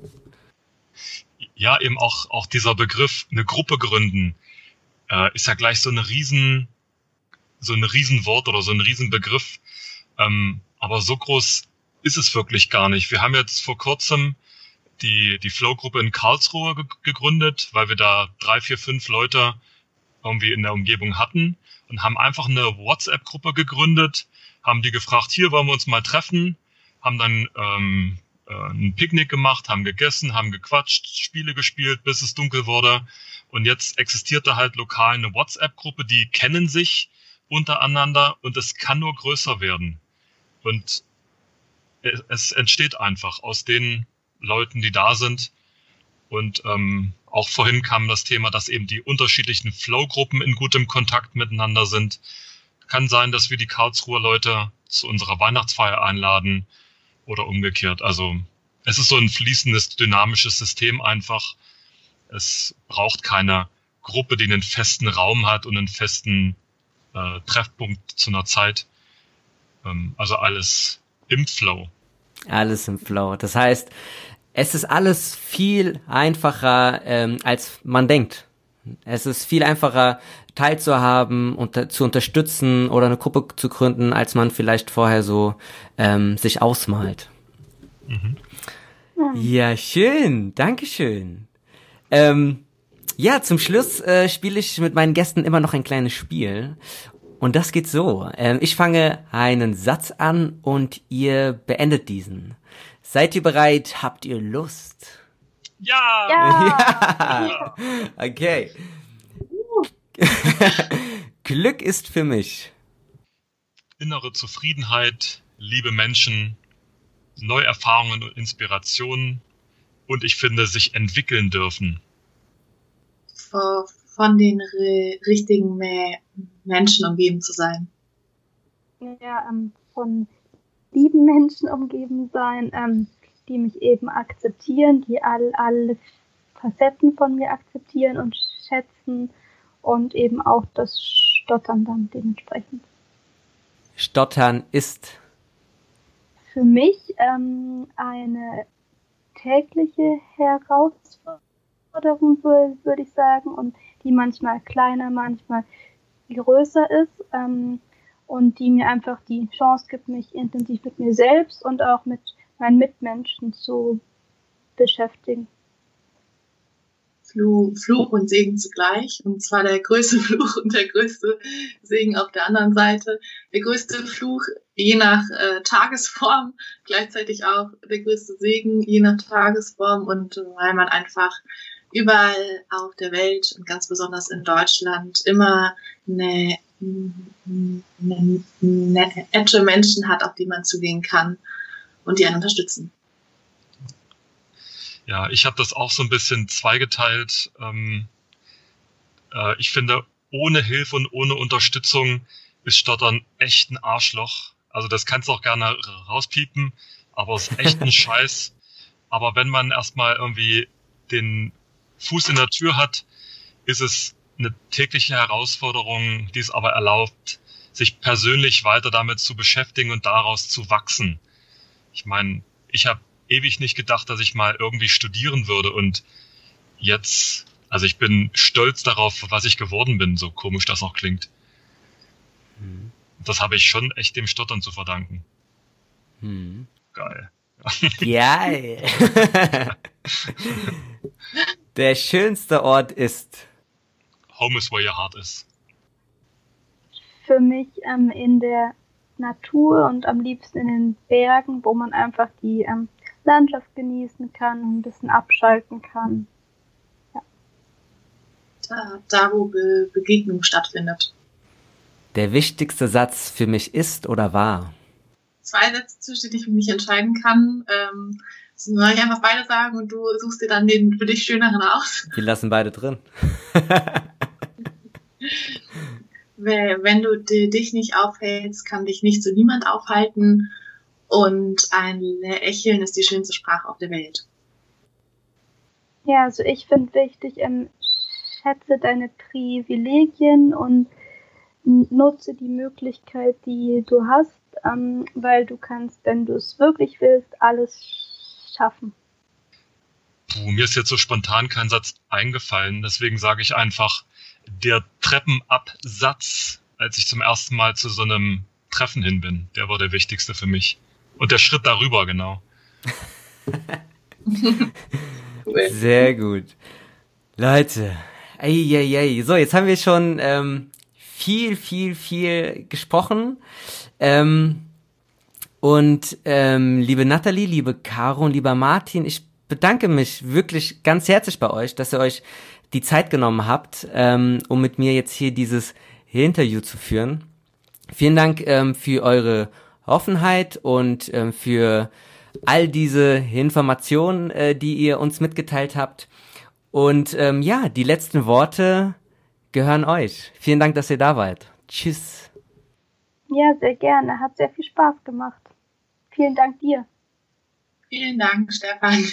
Ja, eben auch, auch dieser Begriff, eine Gruppe gründen, äh, ist ja gleich so eine riesen, so ein Riesenwort oder so ein Riesenbegriff. Ähm, aber so groß ist es wirklich gar nicht. Wir haben jetzt vor kurzem die, die Flow-Gruppe in Karlsruhe ge gegründet, weil wir da drei, vier, fünf Leute irgendwie in der Umgebung hatten und haben einfach eine WhatsApp-Gruppe gegründet, haben die gefragt, hier wollen wir uns mal treffen, haben dann ähm, äh, ein Picknick gemacht, haben gegessen, haben gequatscht, Spiele gespielt, bis es dunkel wurde. Und jetzt existiert da halt lokal eine WhatsApp-Gruppe, die kennen sich untereinander und es kann nur größer werden. Und es entsteht einfach aus den Leuten, die da sind. Und ähm, auch vorhin kam das Thema, dass eben die unterschiedlichen Flow-Gruppen in gutem Kontakt miteinander sind. Kann sein, dass wir die Karlsruher Leute zu unserer Weihnachtsfeier einladen oder umgekehrt. Also es ist so ein fließendes, dynamisches System einfach. Es braucht keine Gruppe, die einen festen Raum hat und einen festen äh, Treffpunkt zu einer Zeit. Ähm, also alles im Flow. Alles im Flow. Das heißt, es ist alles viel einfacher, ähm, als man denkt. Es ist viel einfacher, teilzuhaben und zu unterstützen oder eine Gruppe zu gründen, als man vielleicht vorher so ähm, sich ausmalt. Mhm. Ja, schön. Dankeschön. Ähm, ja, zum Schluss äh, spiele ich mit meinen Gästen immer noch ein kleines Spiel. Und das geht so. Ähm, ich fange einen Satz an und ihr beendet diesen. Seid ihr bereit? Habt ihr Lust? Ja! Ja! ja. Okay. Glück ist für mich. Innere Zufriedenheit, liebe Menschen, Neuerfahrungen und Inspirationen und ich finde, sich entwickeln dürfen. Von den richtigen Menschen umgeben zu sein. Ja, ähm, von lieben Menschen umgeben sein, ähm, die mich eben akzeptieren, die all, alle Facetten von mir akzeptieren und schätzen und eben auch das Stottern dann dementsprechend. Stottern ist für mich ähm, eine tägliche Herausforderung, würde ich sagen, und die manchmal kleiner, manchmal größer ist ähm, und die mir einfach die Chance gibt, mich intensiv mit mir selbst und auch mit meinen Mitmenschen zu beschäftigen. Fluch und Segen zugleich. Und zwar der größte Fluch und der größte Segen auf der anderen Seite. Der größte Fluch je nach äh, Tagesform, gleichzeitig auch der größte Segen je nach Tagesform und weil man einfach überall auf der Welt und ganz besonders in Deutschland immer eine, eine, nette Menschen hat, auf die man zugehen kann und die einen unterstützen. Ja, ich habe das auch so ein bisschen zweigeteilt. Ähm, äh, ich finde, ohne Hilfe und ohne Unterstützung ist Stottern echt ein Arschloch. Also das kannst du auch gerne rauspiepen, aber es ist echt ein Scheiß. Aber wenn man erstmal irgendwie den Fuß in der Tür hat, ist es eine tägliche Herausforderung, die es aber erlaubt, sich persönlich weiter damit zu beschäftigen und daraus zu wachsen. Ich meine, ich habe ewig nicht gedacht, dass ich mal irgendwie studieren würde und jetzt, also ich bin stolz darauf, was ich geworden bin, so komisch das auch klingt. Hm. Das habe ich schon echt dem Stottern zu verdanken. Hm. Geil. Geil. Der schönste Ort ist. Home is where your heart is. Für mich ähm, in der Natur und am liebsten in den Bergen, wo man einfach die ähm, Landschaft genießen kann und ein bisschen abschalten kann. Ja. Da, da wo Be Begegnung stattfindet. Der wichtigste Satz für mich ist oder war? Zwei Sätze, zwischen denen ich mich entscheiden kann. Ähm, soll ich einfach beide sagen und du suchst dir dann den für dich schöneren aus? Die lassen beide drin. Wenn du dich nicht aufhältst, kann dich nicht zu niemand aufhalten. und ein Lächeln ist die schönste Sprache auf der Welt. Ja, also ich finde wichtig, ähm, schätze deine Privilegien und nutze die Möglichkeit, die du hast, ähm, weil du kannst, wenn du es wirklich willst, alles schaffen. Puh, mir ist jetzt so spontan kein Satz eingefallen, deswegen sage ich einfach, der Treppenabsatz, als ich zum ersten Mal zu so einem Treffen hin bin, der war der wichtigste für mich. Und der Schritt darüber, genau. Sehr gut. Leute, ey, ey, ey. so, jetzt haben wir schon ähm, viel, viel, viel gesprochen. Ähm, und ähm, liebe Nathalie, liebe Caro und lieber Martin, ich bedanke mich wirklich ganz herzlich bei euch, dass ihr euch die Zeit genommen habt, ähm, um mit mir jetzt hier dieses Interview zu führen. Vielen Dank ähm, für eure Offenheit und ähm, für all diese Informationen, äh, die ihr uns mitgeteilt habt. Und ähm, ja, die letzten Worte gehören euch. Vielen Dank, dass ihr da wart. Tschüss. Ja, sehr gerne. Hat sehr viel Spaß gemacht. Vielen Dank dir. Vielen Dank, Stefan.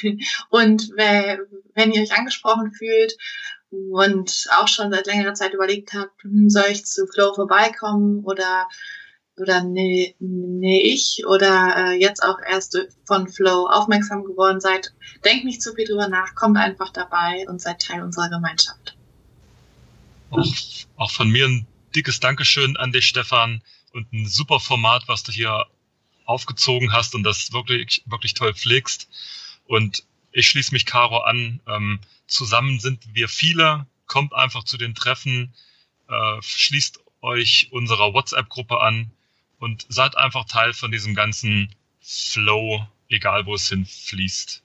Und wenn ihr euch angesprochen fühlt und auch schon seit längerer Zeit überlegt habt, hm, soll ich zu Flow vorbeikommen oder oder nee, nee ich oder äh, jetzt auch erst von Flow aufmerksam geworden seid, denkt nicht zu viel drüber nach, kommt einfach dabei und seid Teil unserer Gemeinschaft. Auch, auch von mir ein dickes Dankeschön an dich, Stefan, und ein super Format, was du hier aufgezogen hast und das wirklich, wirklich toll pflegst. Und ich schließe mich Caro an. Ähm, zusammen sind wir viele. Kommt einfach zu den Treffen, äh, schließt euch unserer WhatsApp-Gruppe an und seid einfach Teil von diesem ganzen Flow, egal wo es hinfließt.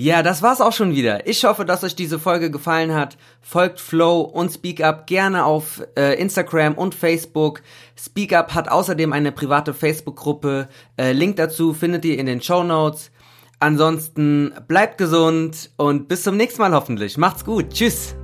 Ja, das war's auch schon wieder. Ich hoffe, dass euch diese Folge gefallen hat. Folgt Flow und Speak Up gerne auf äh, Instagram und Facebook. Speak Up hat außerdem eine private Facebook-Gruppe. Äh, Link dazu findet ihr in den Show Notes. Ansonsten bleibt gesund und bis zum nächsten Mal hoffentlich. Macht's gut. Tschüss.